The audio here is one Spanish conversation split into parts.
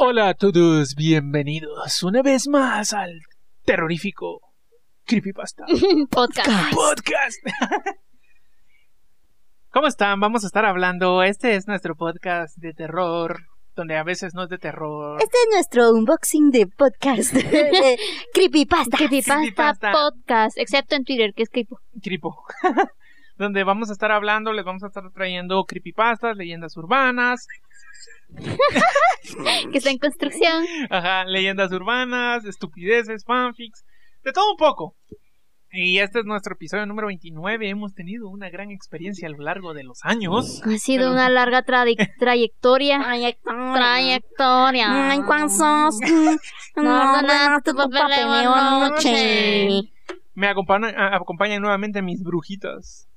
Hola a todos, bienvenidos una vez más al terrorífico Creepypasta Podcast. Podcast. ¿Cómo están? Vamos a estar hablando. Este es nuestro podcast de terror, donde a veces no es de terror. Este es nuestro unboxing de podcast de Creepypasta. Creepypasta, Creepypasta. Podcast, excepto en Twitter, que es Creepo. Cripo. Donde vamos a estar hablando, les vamos a estar trayendo creepypastas, leyendas urbanas, Que está en construcción. Ajá, leyendas urbanas, estupideces, fanfics, de todo un poco. Y este es nuestro episodio número 29. Hemos tenido una gran experiencia a lo largo de los años. Ha sido Pero- una larga trayectoria. Trayectoria. Ay, ¿cuántos? No No, tu papel. Me acompañan, a- acompañan nuevamente mis brujitas.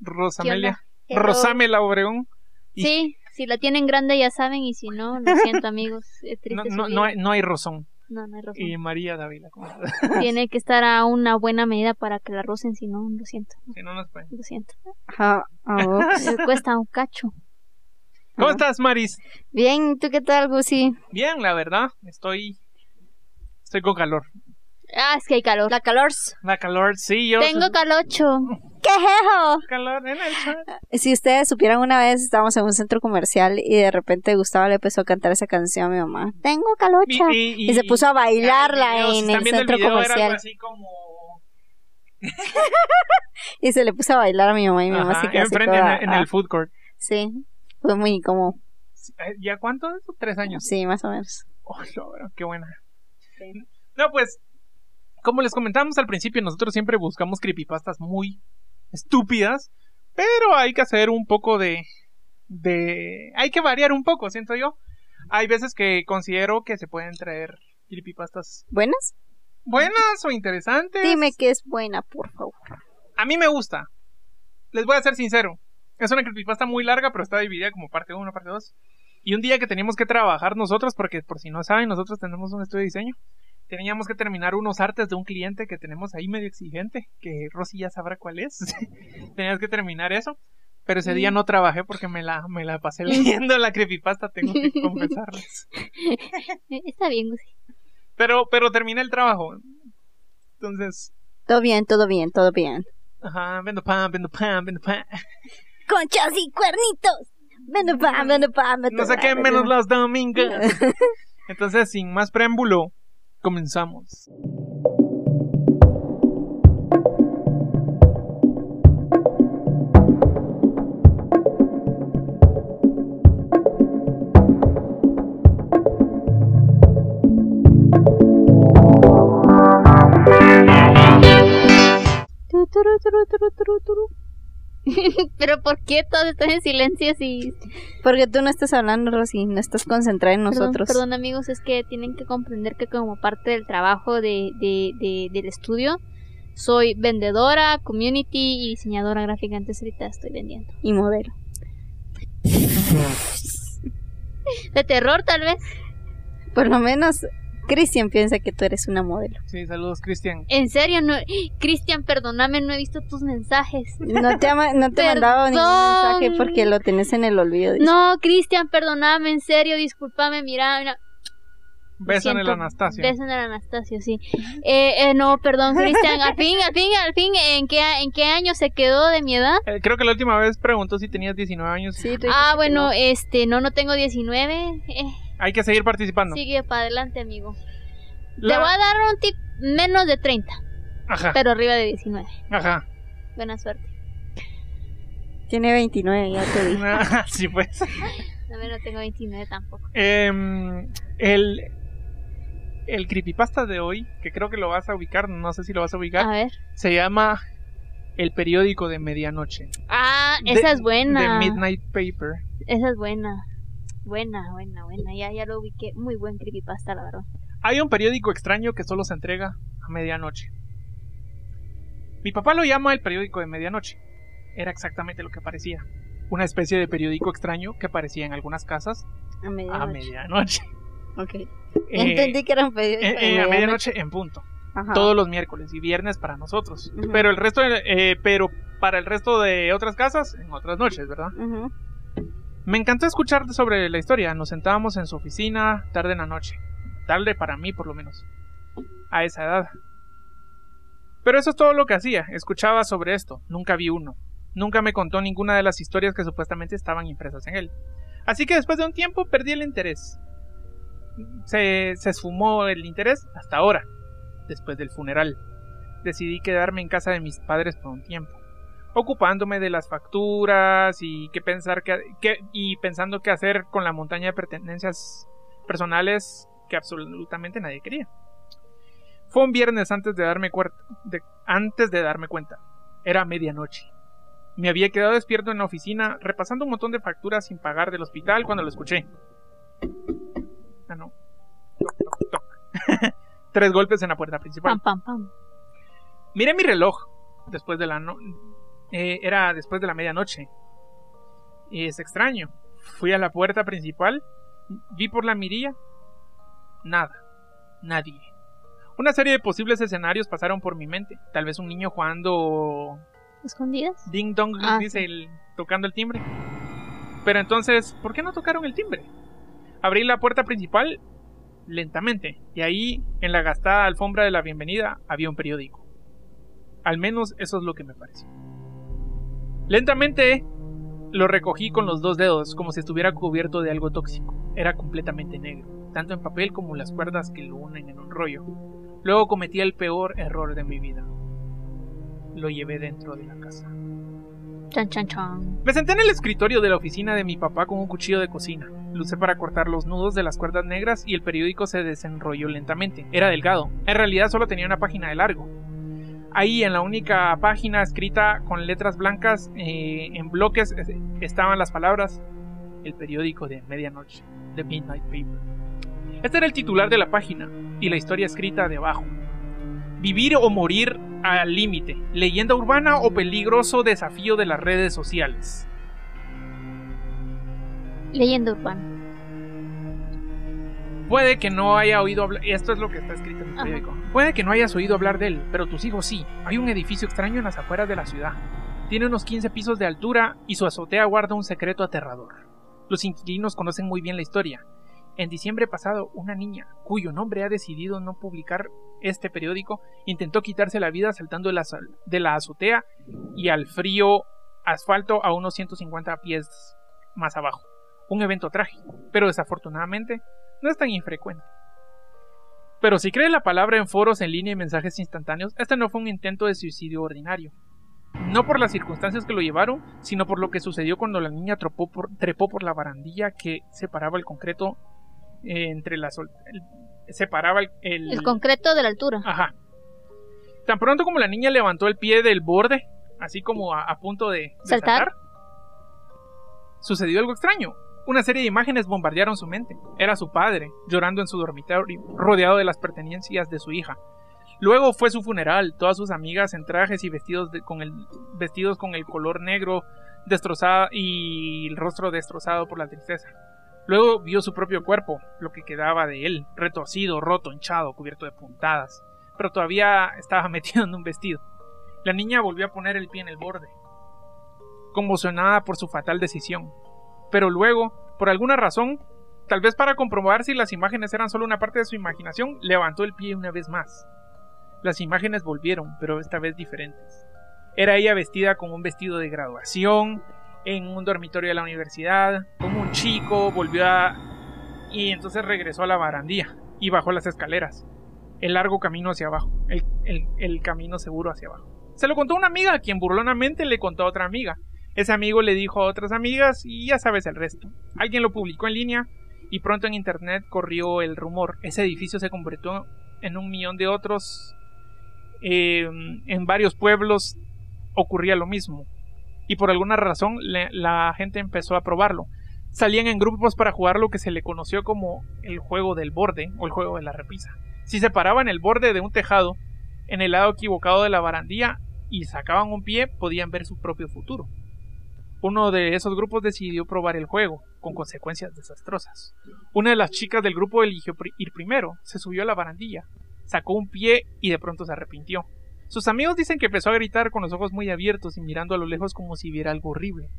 Rosamelia. Rosamela Obregón. Y- Sí, si la tienen grande ya saben, y si no, lo siento, amigos. Es triste No, no, no hay, no hay Rosón. No, no hay razón. Y María Dávila. ¿cómo estás? Tiene que estar a una buena medida para que la rocen, si no, lo siento. Si no nos pueden. Lo siento. Me cuesta un cacho. ¿Cómo estás, Maris? Bien, ¿tú qué tal, Gusi? Bien, la verdad. Estoy. Estoy con calor. Ah, es que hay calor. La calor. La calor, sí, yo. Tengo calocho. ¿Qué es eso? calor en el chat. Si ustedes supieran una vez, estábamos en un centro comercial y de repente Gustavo le empezó a cantar esa canción a mi mamá. Tengo calocha. Y, se puso a bailarla video, en el centro video, era algo comercial. así como Y se le puso a bailar a mi mamá y mi mamá Ajá, se quedó así enfrente en, toda- el- en ah, el food court. Sí, fue muy como, Eh, ¿Ya cuánto? Tres años. sí, más o menos. Oh, no, qué buena. No, pues, como les comentamos al principio, nosotros siempre buscamos creepypastas muy estúpidas, pero hay que hacer un poco de, de, hay que variar un poco, siento yo. Hay veces que considero que se pueden traer creepypastas ¿Buenas? buenas o interesantes. Dime que es buena, por favor. A mí me gusta. Les voy a ser sincero. Es una creepypasta muy larga, pero está dividida como parte 1, parte 2. Y un día que teníamos que trabajar nosotros, porque por si no saben, nosotros tenemos un estudio de diseño. Teníamos que terminar unos artes de un cliente que tenemos ahí medio exigente, que Rosy ya sabrá cuál es. Tenías que terminar eso. Pero ese día no trabajé porque me la, me la pasé leyendo la creepypasta, tengo que confesarles. Está bien. Pero, pero terminé el trabajo. Entonces, Todo bien, todo bien, todo bien. ajá, vendo pan, vendo pan, vendo pan. Conchas y cuernitos. Vende pan, vende pan, vende No sé pan, qué menos pan. las domingas. Entonces, sin más preámbulo, comenzamos. Pero ¿por qué todos están en silencio si... Porque tú no estás hablando, Rosy, no estás concentrada en Perdón, nosotros. Perdón, amigos, es que tienen que comprender que como parte del trabajo de, de, de- del estudio, soy vendedora, community y diseñadora gráfica. Antes ahorita estoy vendiendo. Y modelo. De terror, tal vez. Por lo menos, Cristian piensa que tú eres una modelo. Sí, saludos, Cristian. En serio, no... Cristian, perdóname, no he visto tus mensajes. No te, no te he mandado ningún mensaje porque lo tenés en el olvido. dice. No, Cristian, perdóname, en serio, discúlpame, mira, mira. Beso en el Anastasio. Beso en el Anastasio, sí. Eh, eh, no, perdón, Cristian. Al fin, al fin, al fin, ¿en qué, ¿en qué año se quedó de mi edad? Eh, creo que la última vez preguntó si tenías 19 años. Sí, Ah, bueno, no. este, no, no tengo 19. Eh, Hay que seguir participando. sigue para adelante, amigo. La- Te voy a dar un tip menos de 30, Ajá, pero arriba de 19. ajá. Buena suerte. Tiene 29, ya te dije. sí, pues. No, no tengo 29 tampoco. Em, el, el creepypasta de hoy, que creo que lo vas a ubicar, no sé si lo vas a ubicar, A ver. se llama El periódico de medianoche. Ah, esa De- es buena. De Midnight Paper. Esa es buena. Buena, buena, buena. Ya, ya lo ubiqué. Muy buen creepypasta, la verdad. Hay un periódico extraño que solo se entrega a medianoche. Mi papá lo llama el periódico de medianoche. Era exactamente lo que parecía. Una especie de periódico extraño que aparecía en algunas casas A a medianoche. medianoche. Ok. Eh, Entendí que era un eh, eh, a medianoche en punto. Ajá. Todos los miércoles y viernes para nosotros. Pero el resto, de- eh, pero para el resto de otras casas, en otras noches, ¿verdad? Ujú. Me encantó escuchar sobre la historia. Nos sentábamos en su oficina tarde en la noche. Tarde para mí, por lo menos. A esa edad. Pero eso es todo lo que hacía. Escuchaba sobre esto. Nunca vi uno. Nunca me contó ninguna de las historias que supuestamente estaban impresas en él. Así que después de un tiempo perdí el interés. Se, se esfumó el interés hasta ahora, después del funeral. Decidí quedarme en casa de mis padres por un tiempo, ocupándome de las facturas y qué pensar que, y pensando qué hacer con la montaña de pertenencias personales que absolutamente nadie quería. Fue un viernes antes de darme, de, antes de darme cuenta. Era medianoche. Me había quedado despierto en la oficina repasando un montón de facturas sin pagar del hospital cuando lo escuché. Ah, no. Tres golpes en la puerta principal. Pam, pam, pam. Miré mi reloj después de la no eh, era después de la medianoche. Y es extraño. Fui a la puerta principal, vi por la mirilla. Nada. Nadie. Una serie de posibles escenarios pasaron por mi mente. Tal vez un niño jugando ¿Escondidas? Ding dong, Ah, dice el, tocando el timbre. Pero entonces, ¿por qué no tocaron el timbre? Abrí la puerta principal lentamente y ahí, en la gastada alfombra de la bienvenida, había un periódico. Al menos eso es lo que me pareció. Lentamente lo recogí con los dos dedos, como si estuviera cubierto de algo tóxico. Era completamente negro, tanto en papel como las cuerdas que lo unen en un rollo. Luego cometí el peor error de mi vida. Lo llevé dentro de la casa. Chan, chan, chan. Me senté en el escritorio de la oficina de mi papá con un cuchillo de cocina. Lo usé para cortar los nudos de las cuerdas negras y el periódico se desenrolló lentamente. Era delgado. En realidad solo tenía una página de largo. Ahí en la única página escrita con letras blancas eh, en bloques estaban las palabras El periódico de medianoche, The Midnight Paper. Este era el titular de la página y la historia escrita debajo. Vivir o morir al límite, leyenda urbana o peligroso desafío de las redes sociales. Leyenda urbana. Puede que no haya oído hablar, esto es lo que está escrito en el Ajá. periódico. Puede que no hayas oído hablar de él, pero tus hijos sí. Hay un edificio extraño en las afueras de la ciudad. Tiene unos 15 pisos de altura y su azotea guarda un secreto aterrador. Los inquilinos conocen muy bien la historia. En diciembre pasado, una niña, cuyo nombre ha decidido no publicar este periódico, intentó quitarse la vida saltando de la, sal- de la azotea y al frío asfalto a unos 150 pies más abajo. Un evento trágico, pero desafortunadamente no es tan infrecuente. Pero si cree la palabra en foros en línea y mensajes instantáneos, este no fue un intento de suicidio ordinario. No por las circunstancias que lo llevaron, sino por lo que sucedió cuando la niña trepó por, trepó por la barandilla que separaba el concreto eh, entre las... el- separaba el, el- El concreto de la altura. Ajá. Tan pronto como la niña levantó el pie del borde, así como a, a punto de, de Saltar. sucedió algo extraño. Una serie de imágenes bombardearon su mente. Era su padre, llorando en su dormitorio, rodeado de las pertenencias de su hija. Luego fue su funeral, todas sus amigas en trajes y vestidos, con, el, vestidos con el color negro destrozado y el rostro destrozado por la tristeza. Luego vio su propio cuerpo, lo que quedaba de él, retorcido, roto, hinchado, cubierto de puntadas, pero todavía estaba metido en un vestido. La niña volvió a poner el pie en el borde, conmocionada por su fatal decisión. Pero luego, por alguna razón, tal vez para comprobar si las imágenes eran solo una parte de su imaginación, levantó el pie una vez más. Las imágenes volvieron, pero esta vez diferentes. Era ella vestida con un vestido de graduación, en un dormitorio de la universidad, como un chico, volvió a... y entonces regresó a la barandilla y bajó las escaleras. El largo camino hacia abajo, el, el- camino seguro hacia abajo. Se lo contó una amiga, quien burlonamente le contó a otra amiga. Ese amigo le dijo a otras amigas y ya sabes el resto. Alguien lo publicó en línea y pronto en internet corrió el rumor. Ese edificio se convirtió en un millón de otros. Eh, en varios pueblos ocurría lo mismo. Y por alguna razón la gente empezó a probarlo. Salían en grupos para jugar lo que se le conoció como el juego del borde o el juego de la repisa. Si se paraban el borde de un tejado en el lado equivocado de la barandilla y sacaban un pie, podían ver su propio futuro. Uno de esos grupos decidió probar el juego, con consecuencias desastrosas. Una de las chicas del grupo eligió ir primero, se subió a la barandilla, sacó un pie y de pronto se arrepintió. Sus amigos dicen que empezó a gritar con los ojos muy abiertos y mirando a lo lejos como si viera algo horrible.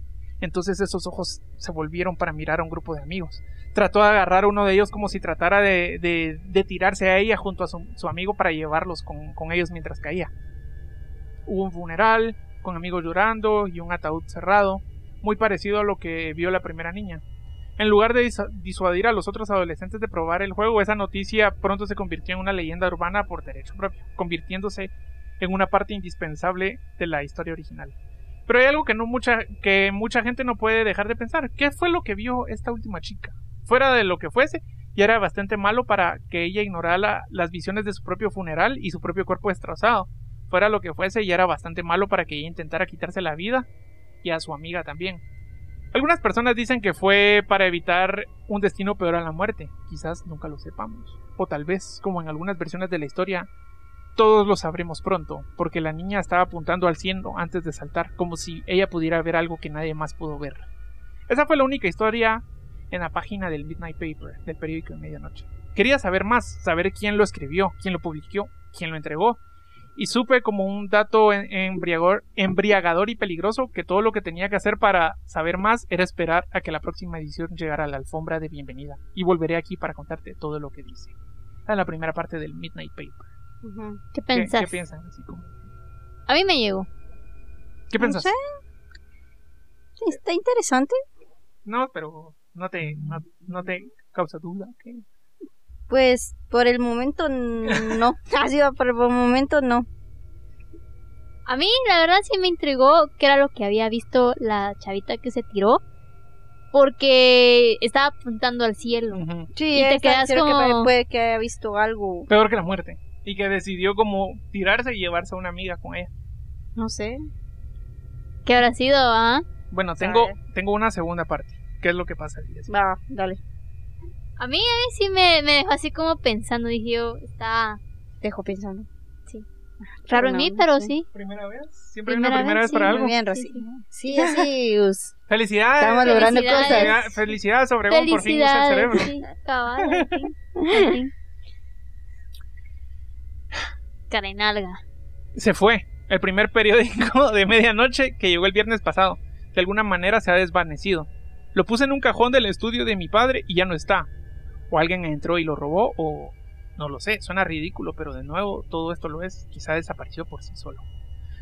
Entonces esos ojos se volvieron para mirar a un grupo de amigos. Trató de agarrar a uno de ellos como si tratara de, de, tirarse a ella junto a su, amigo para llevarlos con, con ellos mientras caía. Hubo un funeral, con amigos llorando y un ataúd cerrado, muy parecido a lo que vio la primera niña. En lugar de disuadir a los otros adolescentes de probar el juego, esa noticia pronto se convirtió en una leyenda urbana por derecho propio, convirtiéndose en una parte indispensable de la historia original. Pero hay algo que no mucha que mucha gente no puede dejar de pensar. ¿Qué fue lo que vio esta última chica? Fuera de lo que fuese, ya era bastante malo para que ella ignorara las visiones de su propio funeral y su propio cuerpo destrozado. Fuera lo que fuese, ya era bastante malo para que ella intentara quitarse la vida a su amiga también. Algunas personas dicen que fue para evitar un destino peor a la muerte. Quizás nunca lo sepamos. O tal vez, como en algunas versiones de la historia, todos lo sabremos pronto, porque la niña estaba apuntando al cielo antes de saltar, como si ella pudiera ver algo que nadie más pudo ver. Esa fue la única historia en la página del Midnight Paper, del periódico de medianoche. Quería saber más, saber quién lo escribió, quién lo publicó, quién lo entregó, y supe como un dato embriagador y peligroso que todo lo que tenía que hacer para saber más era esperar a que la próxima edición llegara a la alfombra de bienvenida y volveré aquí para contarte todo lo que dice. Esta es la primera parte del Midnight Paper. ¿Qué pensás? ¿Qué, piensan? A mí me llegó. ¿Qué pensás? Está interesante. No, pero no te, no, te causa duda. Pues por el momento no. Así va, por el momento no. A mí la verdad sí me intrigó qué era lo que había visto la chavita que se tiró. Porque estaba apuntando al cielo. Sí, y te quedas como... que puede que haya visto algo. Peor que la muerte. Y que decidió como tirarse y llevarse a una amiga con ella. No sé. ¿Qué habrá sido, ah? Bueno, tengo, tengo una segunda parte. ¿Qué es lo que pasa? Va, dale. A mí, a sí me, me, dejó así como pensando, dije yo, está... Dejo pensando. Sí. Raro en mí, pero sí. ¿Primera vez? ¿Siempre hay una primera vez, para algo? Bien, Rosy. Sí, así. Felicidades. Estamos logrando cosas. Felicidades, sobre por fin usa el cerebro. Sí, cabal, Carenalga. Se fue. El primer periódico de medianoche que llegó el viernes pasado. De alguna manera se ha desvanecido. Lo puse en un cajón del estudio de mi padre y ya no está o alguien entró y lo robó o no lo sé, suena ridículo, pero de nuevo todo esto lo es, quizá desapareció por sí solo.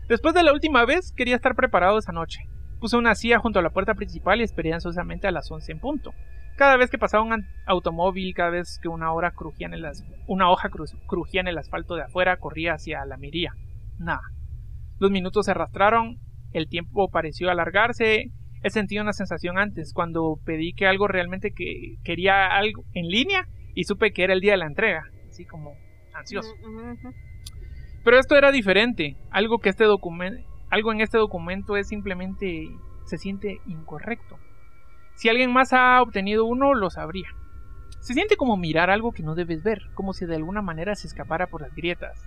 Después de la última vez quería estar preparado esa noche. Puse una silla junto a la puerta principal y esperé ansiosamente a las 11 en punto. Cada vez que pasaba un automóvil, cada vez que una, hora crujía en el hoja crujía en el asfalto de afuera, corría hacia la miría. Nada. Los minutos se arrastraron, el tiempo pareció alargarse he sentido una sensación antes, cuando pedí que algo realmente que quería algo en línea y supe que era el día de la entrega, así como ansioso. Pero esto era diferente, algo que este documento, algo en este documento es simplemente se siente incorrecto. Si alguien más ha obtenido uno, lo sabría. Se siente como mirar algo que no debes ver, como si de alguna manera se escapara por las grietas,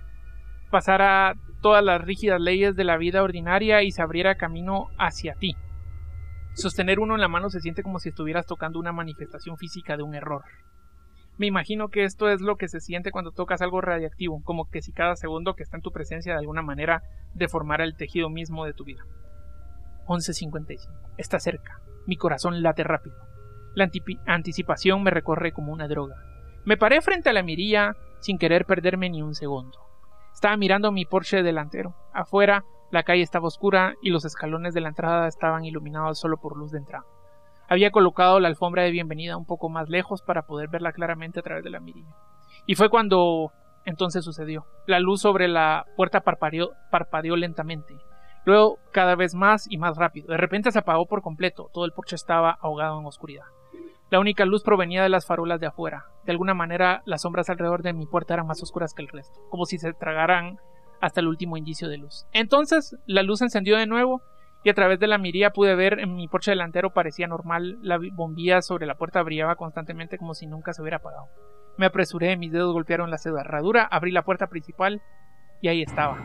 pasara todas las rígidas leyes de la vida ordinaria y se abriera camino hacia ti. Sostener uno en la mano se siente como si estuvieras tocando una manifestación física de un error. Me imagino que esto es lo que se siente cuando tocas algo radiactivo, como que si cada segundo que está en tu presencia de alguna manera deformara el tejido mismo de tu vida. 11.55. Está cerca. Mi corazón late rápido. La anticipación me recorre como una droga. Me paré frente a la mirilla sin querer perderme ni un segundo. Estaba mirando mi Porsche delantero. Afuera la calle estaba oscura y los escalones de la entrada estaban iluminados solo por luz de entrada. Había colocado la alfombra de bienvenida un poco más lejos para poder verla claramente a través de la mirilla. Y fue cuando entonces sucedió. La luz sobre la puerta parpadeó, lentamente. Luego cada vez más y más rápido. De repente se apagó por completo. Todo el porche estaba ahogado en oscuridad. La única luz provenía de las farolas de afuera. De alguna manera las sombras alrededor de mi puerta eran más oscuras que el resto, como si se tragaran hasta el último indicio de luz. Entonces la luz se encendió de nuevo y a través de la mirilla pude ver en mi porche delantero parecía normal, la bombilla sobre la puerta brillaba constantemente como si nunca se hubiera apagado. Me apresuré, mis dedos golpearon la cerradura, abrí la puerta principal y ahí estaba.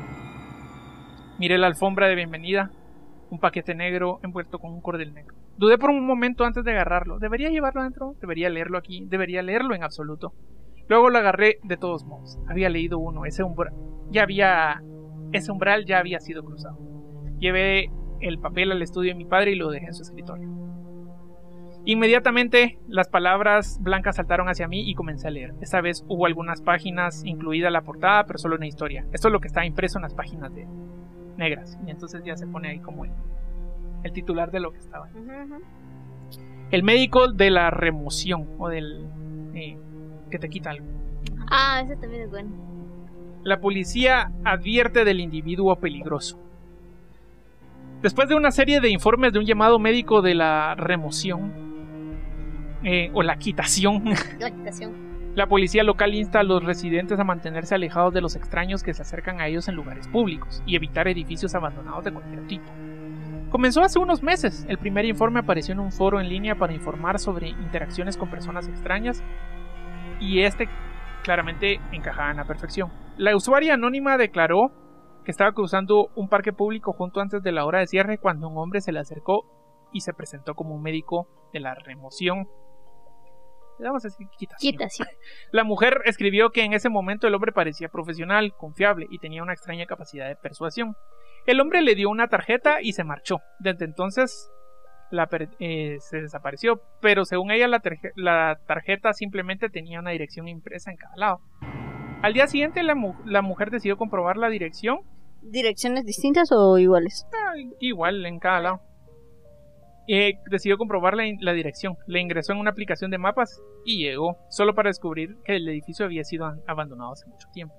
Miré la alfombra de bienvenida, un paquete negro envuelto con un cordel negro. Dudé por un momento antes de agarrarlo. ¿Debería llevarlo adentro? ¿Debería leerlo aquí? ¿Debería leerlo en absoluto? Luego lo agarré de todos modos. Había leído uno, ese umbral ya había ese umbral ya había sido cruzado. Llevé el papel al estudio de mi padre y lo dejé en su escritorio. Inmediatamente las palabras blancas saltaron hacia mí y comencé a leer. Esta vez hubo algunas páginas, incluida la portada, pero solo una historia. Esto es lo que está impreso en las páginas de negras. Y entonces ya se pone ahí como el, titular de lo que estaba. El médico de la remoción o del eh, que te quita algo. Ah, ese también es bueno. La policía advierte del individuo peligroso. Después de una serie de informes de un llamado médico de la remoción, eh, o la quitación. La quitación. La policía local insta a los residentes a mantenerse alejados de los extraños que se acercan a ellos en lugares públicos y evitar edificios abandonados de cualquier tipo. Comenzó hace unos meses. El primer informe apareció en un foro en línea para informar sobre interacciones con personas extrañas y este claramente encajaba en la perfección. La usuaria anónima declaró que estaba cruzando un parque público junto antes de la hora de cierre cuando un hombre se le acercó y se presentó como un médico de la remoción vamos a decir quitación. La mujer escribió que en ese momento el hombre parecía profesional, confiable y tenía una extraña capacidad de persuasión. El hombre le dio una tarjeta y se marchó. Desde entonces la eh, se desapareció, pero según ella la, la, tarjeta simplemente tenía una dirección impresa en cada lado. Al día siguiente la, la mujer decidió comprobar la dirección. ¿Direcciones distintas o iguales? Ah, igual en cada lado decidió comprobar la, dirección. Le ingresó en una aplicación de mapas y llegó, solo para descubrir que el edificio había sido abandonado hace mucho tiempo.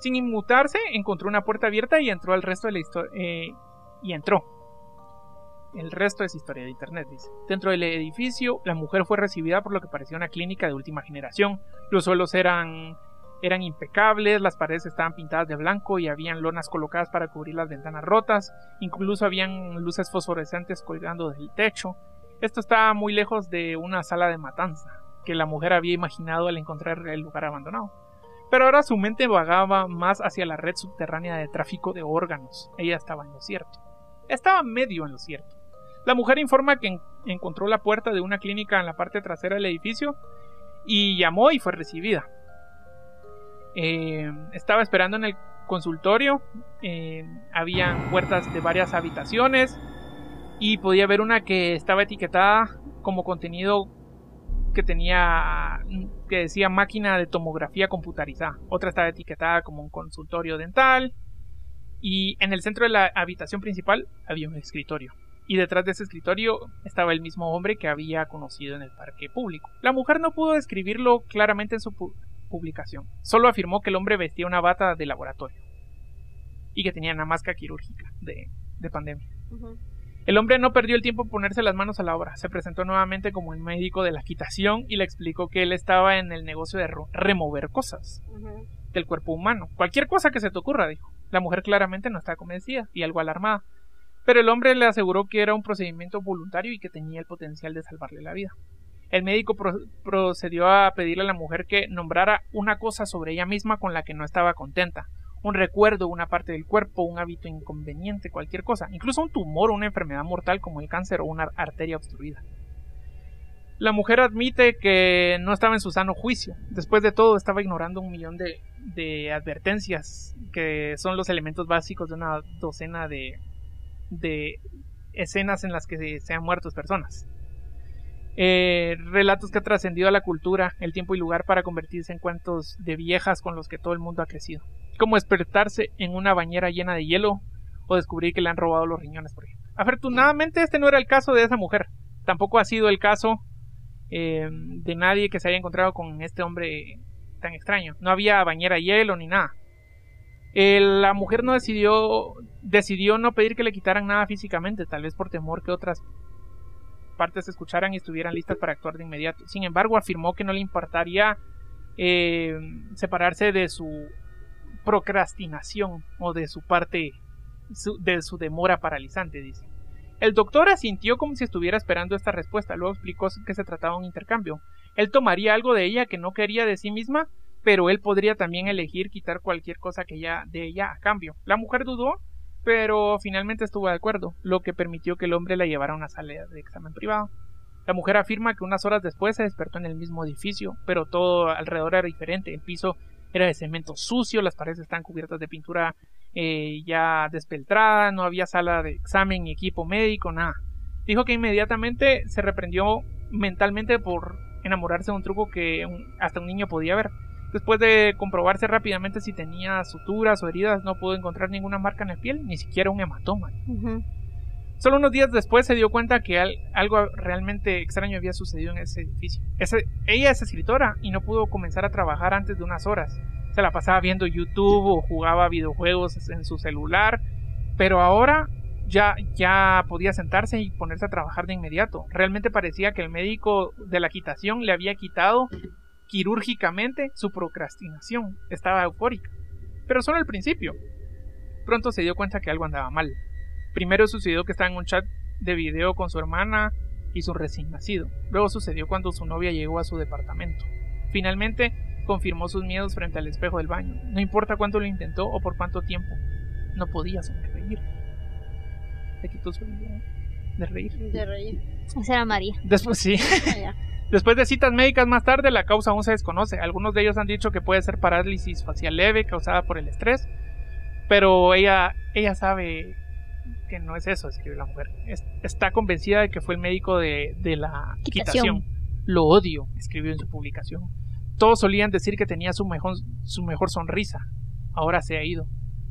Sin inmutarse, encontró una puerta abierta y entró al resto de la historia. Eh, y entró. El resto es historia de internet, dice. Dentro del edificio, la mujer fue recibida por lo que parecía una clínica de última generación. Los suelos eran eran impecables, las paredes estaban pintadas de blanco y habían lonas colocadas para cubrir las ventanas rotas, incluso habían luces fosforescentes colgando del techo. Esto estaba muy lejos de una sala de matanza, que la mujer había imaginado al encontrar el lugar abandonado. Pero ahora su mente vagaba más hacia la red subterránea de tráfico de órganos. Ella estaba en lo cierto. Estaba medio en lo cierto. La mujer informa que encontró la puerta de una clínica en la parte trasera del edificio y llamó y fue recibida. Eh, estaba esperando en el consultorio. Eh, habían puertas de varias habitaciones. Y podía ver una que estaba etiquetada como contenido que tenía que decía máquina de tomografía computarizada. Otra estaba etiquetada como un consultorio dental. Y en el centro de la habitación principal había un escritorio. Y detrás de ese escritorio estaba el mismo hombre que había conocido en el parque público. La mujer no pudo describirlo claramente en su publicación. Solo afirmó que el hombre vestía una bata de laboratorio y que tenía una máscara quirúrgica de, pandemia. El hombre no perdió el tiempo en ponerse las manos a la obra. Se presentó nuevamente como el médico de la quitación y le explicó que él estaba en el negocio de remover cosas del cuerpo humano. Cualquier cosa que se te ocurra, dijo. La mujer claramente no estaba convencida y algo alarmada. Pero el hombre le aseguró que era un procedimiento voluntario y que tenía el potencial de salvarle la vida. El médico procedió a pedirle a la mujer que nombrara una cosa sobre ella misma con la que no estaba contenta. Un recuerdo, una parte del cuerpo, un hábito inconveniente, cualquier cosa. Incluso un tumor o una enfermedad mortal como el cáncer o una arteria obstruida. La mujer admite que no estaba en su sano juicio. Después de todo, estaba ignorando un millón de, advertencias que son los elementos básicos de una docena de, de escenas en las que se han muerto personas. Eh, relatos que ha trascendido a la cultura, el tiempo y lugar para convertirse en cuentos de viejas con los que todo el mundo ha crecido. Como despertarse en una bañera llena de hielo o descubrir que le han robado los riñones, por ejemplo. Afortunadamente este no era el caso de esa mujer. Tampoco ha sido el caso eh, de nadie que se haya encontrado con este hombre tan extraño. No había bañera de hielo ni nada. La mujer no decidió decidió no pedir que le quitaran nada físicamente, tal vez por temor que otras partes escucharan y estuvieran listas para actuar de inmediato. Sin embargo, afirmó que no le importaría eh, separarse de su procrastinación o de su parte de su demora paralizante, dice. El doctor asintió como si estuviera esperando esta respuesta, luego explicó que se trataba de un intercambio. Él tomaría algo de ella que no quería de sí misma, pero él podría también elegir quitar cualquier cosa que ella de ella a cambio. La mujer dudó pero finalmente estuvo de acuerdo, lo que permitió que el hombre la llevara a una sala de examen privado. La mujer afirma que unas horas después se despertó en el mismo edificio, pero todo alrededor era diferente. El piso Era de cemento sucio, las paredes estaban cubiertas de pintura eh, ya despeltrada, no había sala de examen ni equipo médico, nada. Dijo que inmediatamente se reprendió mentalmente por enamorarse de un truco que hasta un niño podía ver. Después de comprobarse rápidamente si tenía suturas o heridas, no pudo encontrar ninguna marca en la piel, ni siquiera un hematoma. Solo unos días después se dio cuenta que algo realmente extraño había sucedido en ese edificio. ella es escritora y no pudo comenzar a trabajar antes de unas horas. Se la pasaba viendo YouTube o jugaba videojuegos en su celular, pero ahora ya, ya podía sentarse y ponerse a trabajar de inmediato. Realmente parecía que el médico de la quitación le había quitado quirúrgicamente su procrastinación. Estaba eufórica. Pero solo al principio. Pronto se dio cuenta que algo andaba mal. Primero sucedió que estaba en un chat de video con su hermana y su recién nacido. Luego sucedió cuando su novia llegó a su departamento. Finalmente confirmó sus miedos frente al espejo del baño. No importa cuánto lo intentó o por cuánto tiempo, no podía sonreír. Le quitó su idea de reír. De reír. Esa era María. Después sí. Después de citas médicas más tarde, la causa aún se desconoce. Algunos de ellos han dicho que puede ser parálisis facial leve causada por el estrés, pero ella, ella sabe que no es eso, escribe la mujer. está convencida de que fue el médico de, la quitación. Lo odio, escribió en su publicación. Todos solían decir que tenía su mejor, su mejor sonrisa. Ahora se ha ido.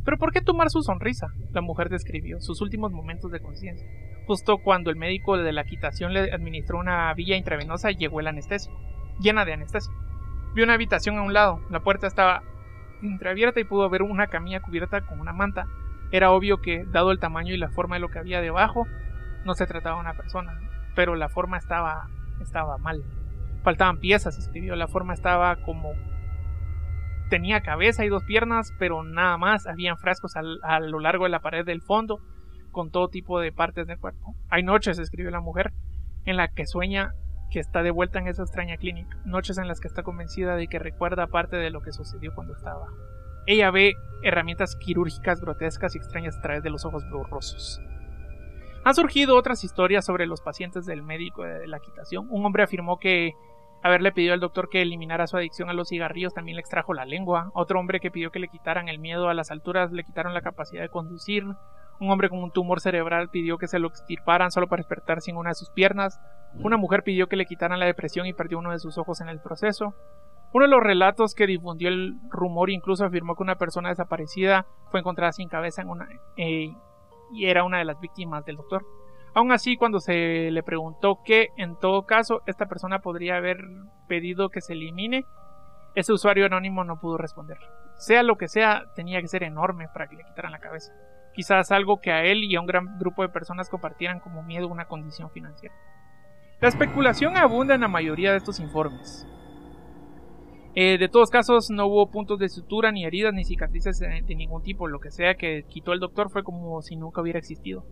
¿Pero por qué tomar su sonrisa? La mujer describió sus últimos momentos de conciencia. Justo cuando el médico de la quitación le administró una vía intravenosa, llegó el anestesio, llena de anestesia. Vio una habitación a un lado, la puerta estaba entreabierta y pudo ver una camilla cubierta con una manta. Era obvio que, dado el tamaño y la forma de lo que había debajo, no se trataba de una persona, pero la forma estaba, estaba mal. Faltaban piezas, escribió, la forma estaba como tenía cabeza y dos piernas, pero nada más. Habían frascos a lo largo de la pared del fondo con todo tipo de partes del cuerpo. Hay noches, escribe la mujer, en la que sueña que está de vuelta en esa extraña clínica, noches en las que está convencida de que recuerda parte de lo que sucedió cuando estaba. Ella ve herramientas quirúrgicas grotescas y extrañas a través de los ojos borrosos. Han surgido otras historias sobre los pacientes del médico de la quitación. Un hombre afirmó que haberle pedido al doctor que eliminara su adicción a los cigarrillos también le extrajo la lengua. Otro hombre que pidió que le quitaran el miedo a las alturas le quitaron la capacidad de conducir. Un hombre con un tumor cerebral pidió que se lo extirparan solo para despertar sin una de sus piernas. Una mujer pidió que le quitaran la depresión y perdió uno de sus ojos en el proceso. Uno de los relatos que difundió el rumor incluso afirmó que una persona desaparecida fue encontrada sin cabeza en una, eh, y era una de las víctimas del doctor. Aún así, cuando se le preguntó que, en todo caso, esta persona podría haber pedido que se elimine, ese usuario anónimo no pudo responder. Sea lo que sea, tenía que ser enorme para que le quitaran la cabeza quizás algo que a él y a un gran grupo de personas compartieran como miedo a una condición financiera. La especulación abunda en la mayoría de estos informes. Eh, de todos casos, no hubo puntos de sutura, ni heridas, ni cicatrices de, ningún tipo. Lo que sea que quitó el doctor fue como si nunca hubiera existido.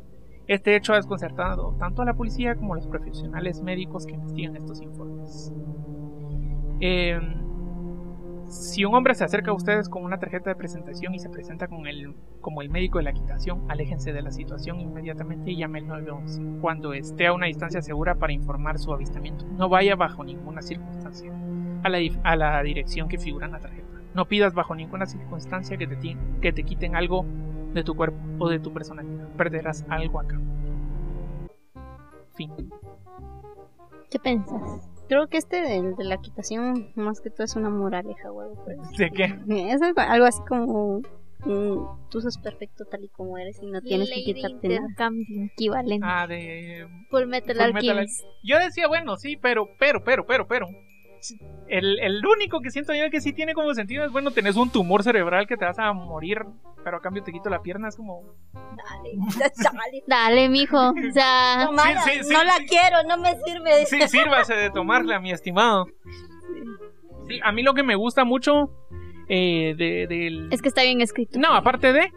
Este hecho ha desconcertado tanto a la policía como a los profesionales médicos que investigan estos informes. Eh, si un hombre se acerca a ustedes con una tarjeta de presentación y se presenta con el, como el médico de la quitación, aléjense de la situación inmediatamente y llame al 911 cuando esté a una distancia segura para informar su avistamiento. No vaya bajo ninguna circunstancia a la, a la dirección que figura en la tarjeta. No pidas bajo ninguna circunstancia que te, que te quiten algo de tu cuerpo o de tu personalidad. Perderás algo acá. Fin. ¿Qué piensas? Creo que este de, de la quitación, más que todo, es una moraleja, güey. ¿De qué? Es algo, así como. Mm, tú sos perfecto tal y como eres y no tienes que quitarte nada. Cambio equivalente. Ah, de. Full Metal Alchemist. Yo decía, bueno, sí, pero, pero, pero, pero, pero. El, el, único que siento yo que sí tiene como sentido es, bueno, tenés un tumor cerebral que te vas a morir, pero a cambio te quito la pierna, es como... Dale, dale. dale, mijo. O sea, no la quiero, no me sirve. Sí, sírvase de tomarla, mi estimado. Sí, a mí lo que me gusta mucho eh, de, del... Es que está bien escrito. No, aparte de...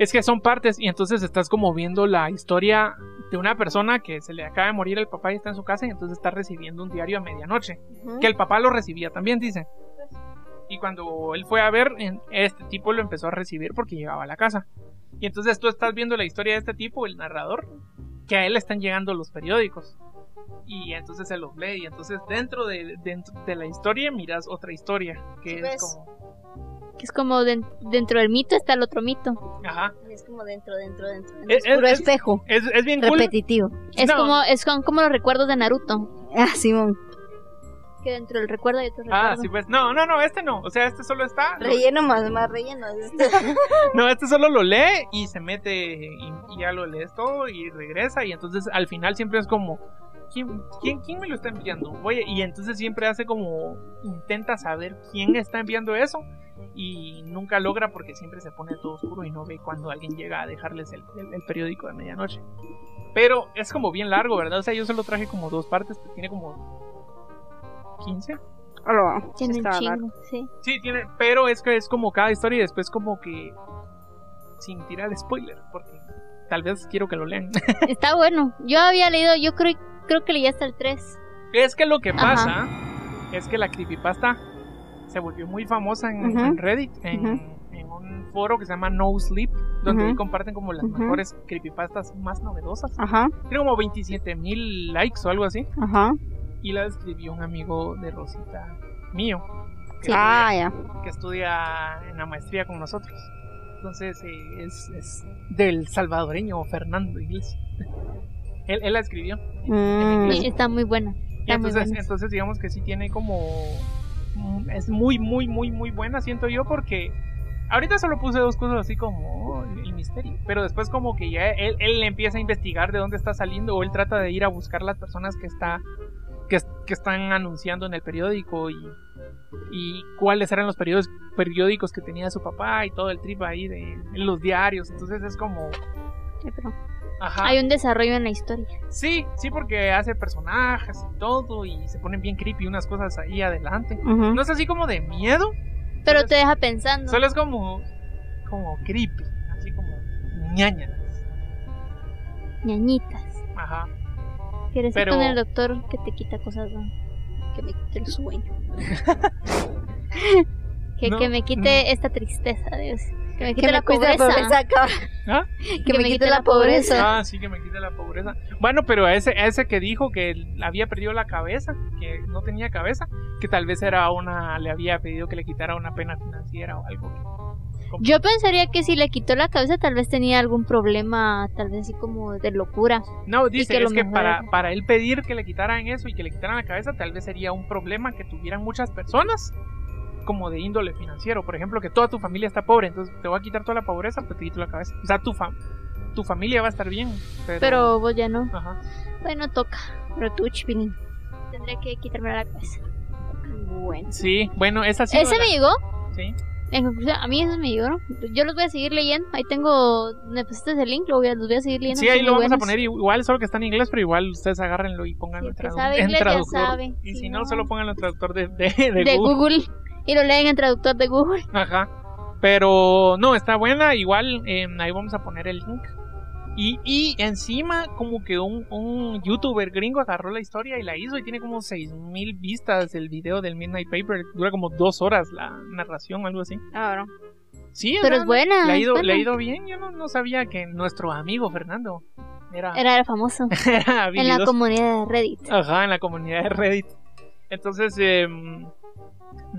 Es que son partes y entonces estás como viendo la historia de una persona que se le acaba de morir el papá y está en su casa y entonces está recibiendo un diario a medianoche. Que el papá lo recibía también, dice. Y cuando él fue a ver, este tipo lo empezó a recibir porque llegaba a la casa. Y entonces tú estás viendo la historia de este tipo, el narrador, que a él le están llegando los periódicos. Y entonces se los lee. Y entonces dentro de, dentro de la historia miras otra historia. Que es como Que es como dentro del mito está el otro mito. Ajá. Es como dentro, dentro, dentro. Es, puro espejo. Es, es bien Repetitivo. Es como es como los recuerdos de Naruto. Ah, Simón. Que dentro del recuerdo hay otro recuerdo. Ah, sí, pues. No, no, no, este no. O sea, este solo está. Relleno más, más relleno. no, este solo lo lee y se mete y, ya lo lees todo y regresa. Y entonces al final siempre es como. ¿Quién, quién, quién me lo está enviando? Oye, y entonces siempre hace como. Intenta saber quién está enviando eso y nunca logra porque siempre se pone todo oscuro y no ve cuando alguien llega a dejarles el, el periódico de medianoche. Pero es como bien largo, ¿verdad? O sea, yo solo traje como dos partes, pues tiene como 15. tiene un chingo, sí. Sí, tiene, pero es que es como cada historia y después como que sin tirar spoiler, porque tal vez quiero que lo lean. Está bueno. Yo había leído, yo creo, creo que leí hasta el 3. Es que lo que pasa es que la creepypasta se volvió muy famosa en, Reddit, en, un foro que se llama No Sleep, donde comparten como las mejores creepypastas más novedosas. Ajá. Tiene como 27 mil likes o algo así. Ajá y la escribió un amigo de Rosita mío. Que, ah, estudia, que estudia en la maestría con nosotros. Entonces eh, es, del salvadoreño Fernando Iglesias. Él, la escribió. Mm. está muy buena. entonces, entonces digamos que sí tiene como... Mm, es muy, muy, muy, muy buena, siento yo, porque ahorita solo puse dos cosas así como oh, el misterio, pero después como que ya él, él, empieza a investigar de dónde está saliendo o él trata de ir a buscar las personas que está que, están anunciando en el periódico y, y cuáles eran los periódicos, periódicos que tenía su papá y todo el trip ahí de en los diarios. Entonces es como... Hay un desarrollo en la historia. Sí, sí, porque hace personajes y todo y se ponen bien creepy unas cosas ahí adelante. No es así como de miedo. Pero te deja pensando. Solo es como, como creepy, así como ñañas. ñañitas. Ajá. ¿Quieres ir con el doctor que te quita cosas, Que me quite el sueño. que, que me quite esta tristeza, Dios. Que me quite la pobreza. ¿Ah? Que, me, quite, la pobreza. Ah, sí, que me quite la pobreza. Bueno, pero a ese, a ese que dijo que había perdido la cabeza, que no tenía cabeza, que tal vez era una, le había pedido que le quitara una pena financiera o algo. Yo pensaría que si le quitó la cabeza tal vez tenía algún problema, tal vez así como de locura. No, dice que es que para, para él pedir que le quitaran eso y que le quitaran la cabeza tal vez sería un problema que tuvieran muchas personas como de índole financiero. Por ejemplo, que toda tu familia está pobre, entonces te voy a quitar toda la pobreza, pero te quito la cabeza. O sea, tu, tu familia va a estar bien. Pero, vos ya no. Ajá. Bueno, toca. Pero tú, Chipini, tendré que quitarme la cabeza. Bueno. Sí, bueno, esa sí. ¿Ese amigo? Sí. En conclusión, a mí eso me ayudó. Yo los voy a seguir leyendo. Ahí tengo. Me pusiste el link, lo voy a, los voy a seguir leyendo. Sí, ahí lo vamos a poner igual, solo que está en inglés, pero igual ustedes agárrenlo y pónganlo en, traductor. Y si, no, solo pónganlo en traductor de, de, Google. Y lo leen en traductor de Google. Ajá. Pero no, está buena. Igual eh, ahí vamos a poner el link. Y, encima, como que un, un, youtuber gringo agarró la historia y la hizo y tiene como 6000 vistas el video del Midnight Paper. Dura como dos horas la narración, algo así. Ah, Sí, pero es buena. Le ha ido, le ha ido bien. Yo no, no, sabía que nuestro amigo Fernando era, era famoso. en la comunidad de Reddit. Ajá, en la comunidad de Reddit. Entonces, eh,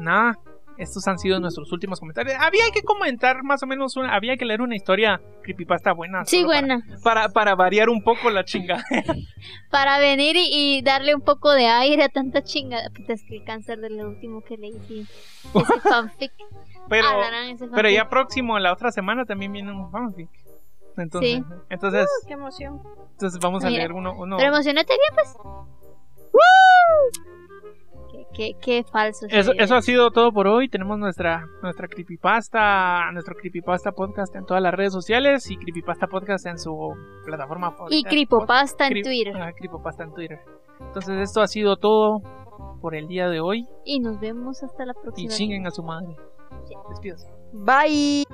nada, estos han sido nuestros últimos comentarios. Había que comentar más o menos, una, había que leer una historia creepypasta buena. Sí, buena. Para, para, variar un poco la chingada. para venir y, darle un poco de aire a tanta chingada. Es que el cáncer de lo último que leí, sí. Ese fanfic. Pero, pero ya próximo, la otra semana también viene un fanfic. Entonces, sí. entonces, uh, qué emoción. Entonces vamos a leer uno, uno. Pero emocionate bien, pues. ¡Woo! Qué, falso. Eso, eso, ha sido todo por hoy. Tenemos nuestra, nuestra creepypasta, nuestro creepypasta podcast en todas las redes sociales y creepypasta podcast en su plataforma Y creepypasta en Twitter. Ah, creepypasta en Twitter. Entonces esto ha sido todo por el día de hoy. Y nos vemos hasta la próxima. Y siguen a su madre. Bye.